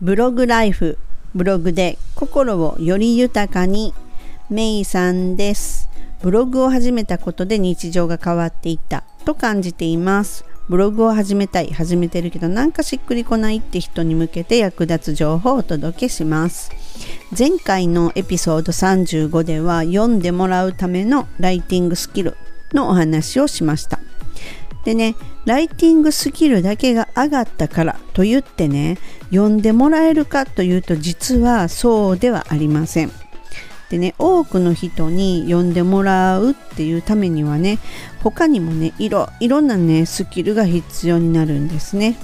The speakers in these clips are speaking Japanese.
ブログライフブログで心をより豊かに。メイさんです。ブログを始めたことで日常が変わっていった。と感じています。ブログを始めたい。始めてるけどなんかしっくりこないって人に向けて役立つ情報をお届けします。前回のエピソード35では読んでもらうためのライティングスキルのお話をしました。でねライティングスキルだけが上がったからと言ってね読んでもらえるかというと実はそうではありません。でね多くの人に読んでもらうっていうためにはね他にもねいろいろんなねスキルが必要になるんですね。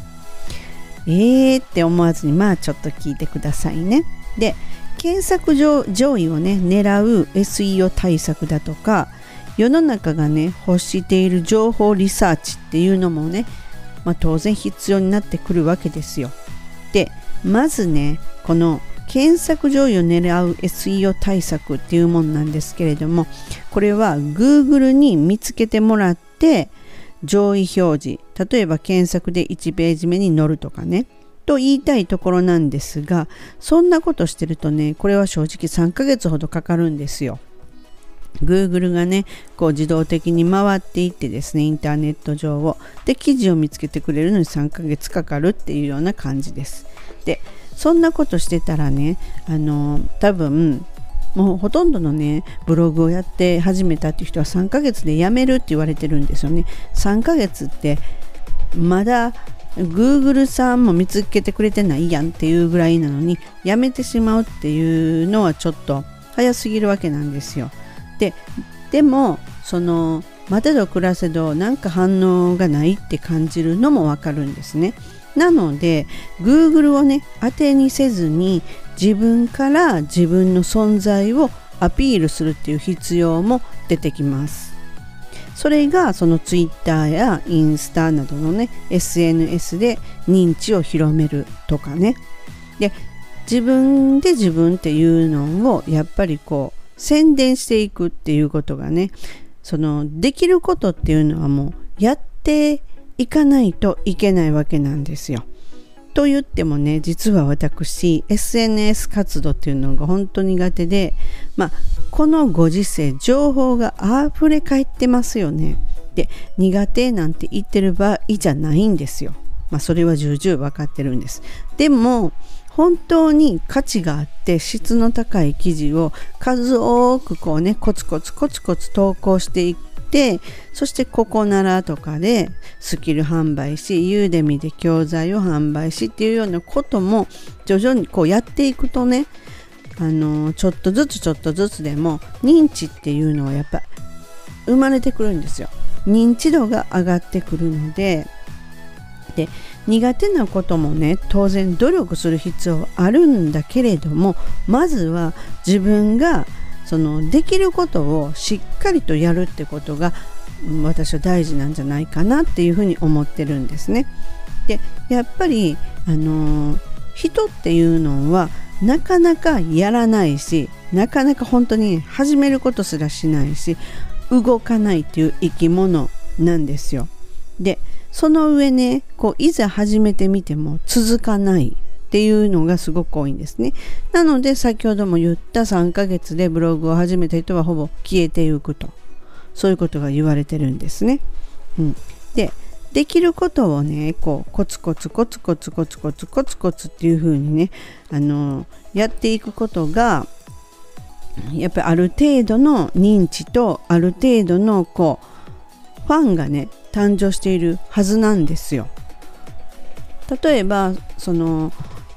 えーって思わずにまあちょっと聞いてくださいね。で検索上上位をね狙う SEO 対策だとか世の中がね欲している情報リサーチっていうのもね、まあ、当然必要になってくるわけですよ。でまずねこの検索上位を狙う SEO 対策っていうものなんですけれどもこれは Google に見つけてもらって上位表示例えば検索で1ページ目に載るとかねと言いたいところなんですがそんなことしてるとねこれは正直3ヶ月ほどかかるんですよ。Google がねこう自動的に回っていってですねインターネット上を。で記事を見つけてくれるのに3ヶ月かかるっていうような感じです。でそんなことしてたらねあの多分もうほとんどのねブログをやって始めたっていう人は3ヶ月で辞めるって言われてるんですよね。3ヶ月ってまだ Google さんも見つけてくれてないやんっていうぐらいなのに辞めてしまうっていうのはちょっと早すぎるわけなんですよ。ででもその待てど暮らせどなんか反応がないって感じるのもわかるんですね。なので Google をね当てにせずに自分から自分の存在をアピールするっていう必要も出てきます。それがその Twitter やインスタなどのね SNS で認知を広めるとかね。で自分で自分っていうのをやっぱりこう宣伝していくっていうことがねそのできることっていうのはもうやっていかないといけないわけなんですよ。と言ってもね実は私 SNS 活動っていうのが本当苦手でまあこのご時世情報が溢れ返ってますよね。で苦手なんて言ってる場合じゃないんですよ。まあそれは重々分かってるんです。でも本当に価値があって質の高い記事を数多くこうねコツコツコツコツ投稿していってそしてここならとかでスキル販売しユーデミで教材を販売しっていうようなことも徐々にこうやっていくとねあのちょっとずつちょっとずつでも認知っていうのはやっぱ生まれてくるんですよ。認知度が上がってくるのでで苦手なこともね当然努力する必要あるんだけれどもまずは自分がそのできることをしっかりとやるってことが私は大事なんじゃないかなっていうふうに思ってるんですね。でやっぱりあの人っていうのはなかなかやらないしなかなか本当に始めることすらしないし動かないっていう生き物なんですよ。でその上ねこういざ始めてみても続かないっていうのがすごく多いんですね。なので先ほども言った3ヶ月でブログを始めた人はほぼ消えていくとそういうことが言われてるんですね。うん、でできることをねこうコツコツコツコツコツコツコツコツっていう風にねあのやっていくことがやっぱりある程度の認知とある程度のこうファンがね誕生しているはずなんですよ。例えばその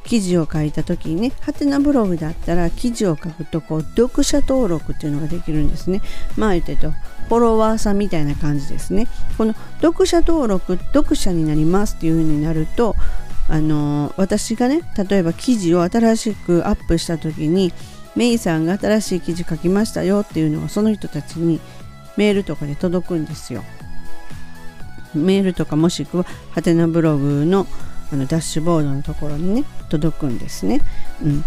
記事を書いた時にねハテナブログだったら記事を書くとこう読者登録っていうのができるんですね。まあ言ってとフォロワーさんみたいな感じですね。この読者登録読者になりますっていう風になるとあの私がね例えば記事を新しくアップした時にメイさんが新しい記事書きましたよっていうのがその人たちにメールとかで届くんですよ。メールとかもしくはハテナブログのあのダッシュボードのところにね届くんですね。うん、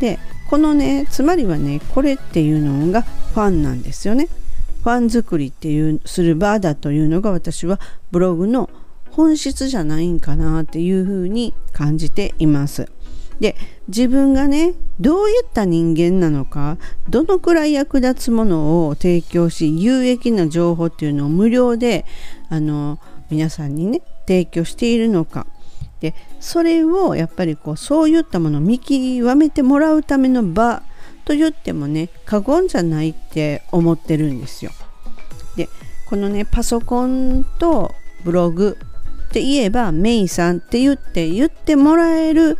でこのねつまりはねこれっていうのがファンなんですよね。ファン作りっていうする場だというのが私はブログの本質じゃないんかなっていうふうに感じています。で自分がねどういった人間なのかどのくらい役立つものを提供し有益な情報っていうのを無料であの皆さんにね提供しているのかでそれをやっぱりこうそういったものを見極めてもらうための場と言ってもね過言じゃないって思ってるんですよ。でこのねパソコンとブログって言えばメイさんって言って言ってもらえる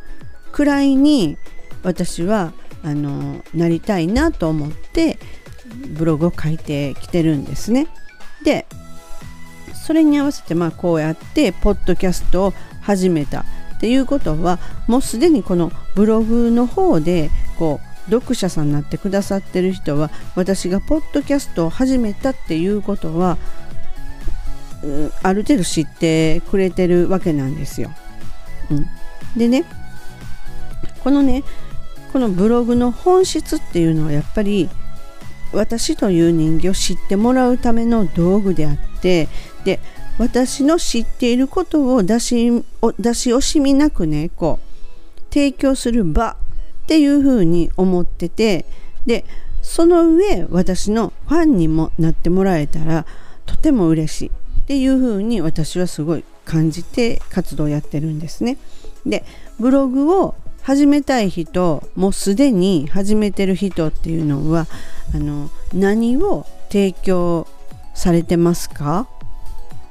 くらいに私はあのなりたいなと思ってブログを書いてきてるんですね。でそれに合わせてまあこうやってポッドキャストを始めたっていうことはもうすでにこのブログの方でこう読者さんになってくださってる人は私がポッドキャストを始めたっていうことはある程度知ってくれてるわけなんですよ。うん、でねこのねこのブログの本質っていうのはやっぱり私という人間を知ってもらうための道具であってで私の知っていることを出し出し惜しみなくねこう提供する場っていうふうに思っててでその上私のファンにもなってもらえたらとても嬉しいっていうふうに私はすごい感じて活動をやってるんですね。でブログを始めたい人もうすでに始めてる人っていうのはあの何を提供されてますか？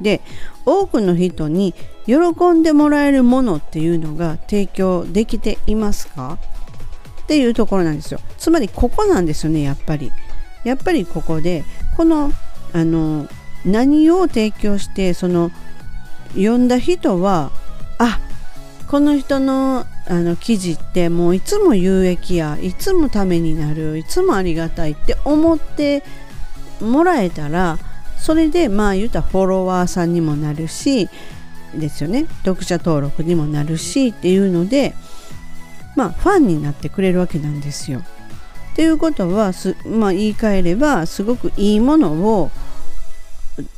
で多くの人に喜んでもらえるものっていうのが提供できていますか？っていうところなんですよ。つまりここなんですよねやっぱり。やっぱりここでこのあの何を提供してその読んだ人はあこの人のあの記事ってもういつも有益やいつもためになるいつもありがたいって思ってもらえたらそれでまあ言うたらフォロワーさんにもなるしですよね読者登録にもなるしっていうのでまあファンになってくれるわけなんですよ。っていうことはまあ、言い換えればすごくいいものを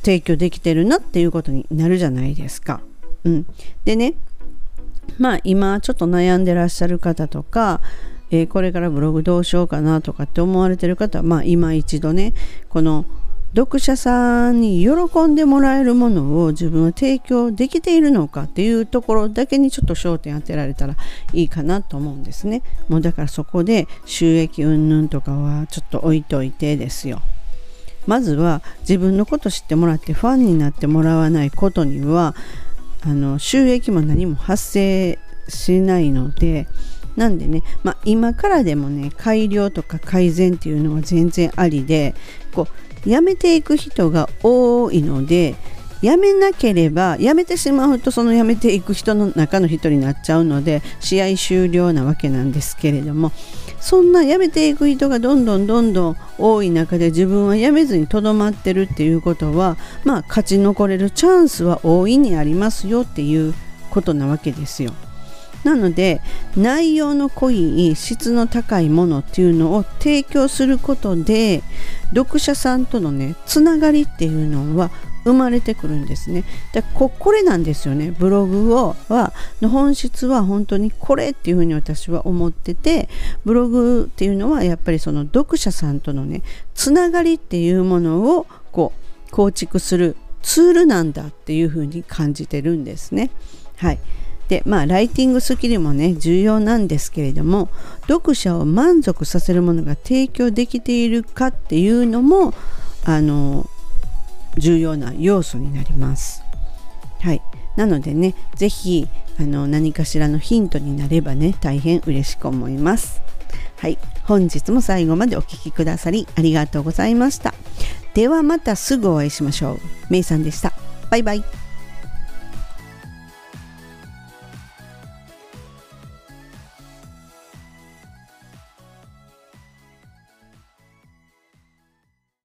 提供できてるなっていうことになるじゃないですか。うん、でねまあ今ちょっと悩んでらっしゃる方とか、えー、これからブログどうしようかなとかって思われてる方はまあ今一度ねこの読者さんに喜んでもらえるものを自分は提供できているのかっていうところだけにちょっと焦点当てられたらいいかなと思うんですね。もうだからそこで収益云々とかはちょっと置いといてですよ。まずは自分のこと知ってもらってファンになってもらわないことにはあの収益も何も発生しないのでなんでね、まあ、今からでもね改良とか改善っていうのは全然ありでこうやめていく人が多いのでやめなければやめてしまうとそのやめていく人の中の人になっちゃうので試合終了なわけなんですけれどもそんなやめていく人がどんどんどんどん多い中で自分はやめずにとどまってるっていうことはまあ勝ち残れるチャンスは大いにありますよっていうことなわけですよ。なので内容の濃い質の高いものっていうのを提供することで読者さんとのねつながりっていうのは生まれてくるんですね。でここれなんですよね。ブログをはの本質は本当にこれっていうふうに私は思っててブログっていうのはやっぱりその読者さんとのねつながりっていうものをこう構築するツールなんだっていうふうに感じてるんですね。はい。でまあライティングスキルもね重要なんですけれども読者を満足させるものが提供できているかっていうのもあの重要な要素になります。はい、なのでね是非あの何かしらのヒントになればね大変嬉しく思います。はい、本日も最後までお聴きくださりありがとうございました。ではまたすぐお会いしましょう。めいさんでした。バイバイ。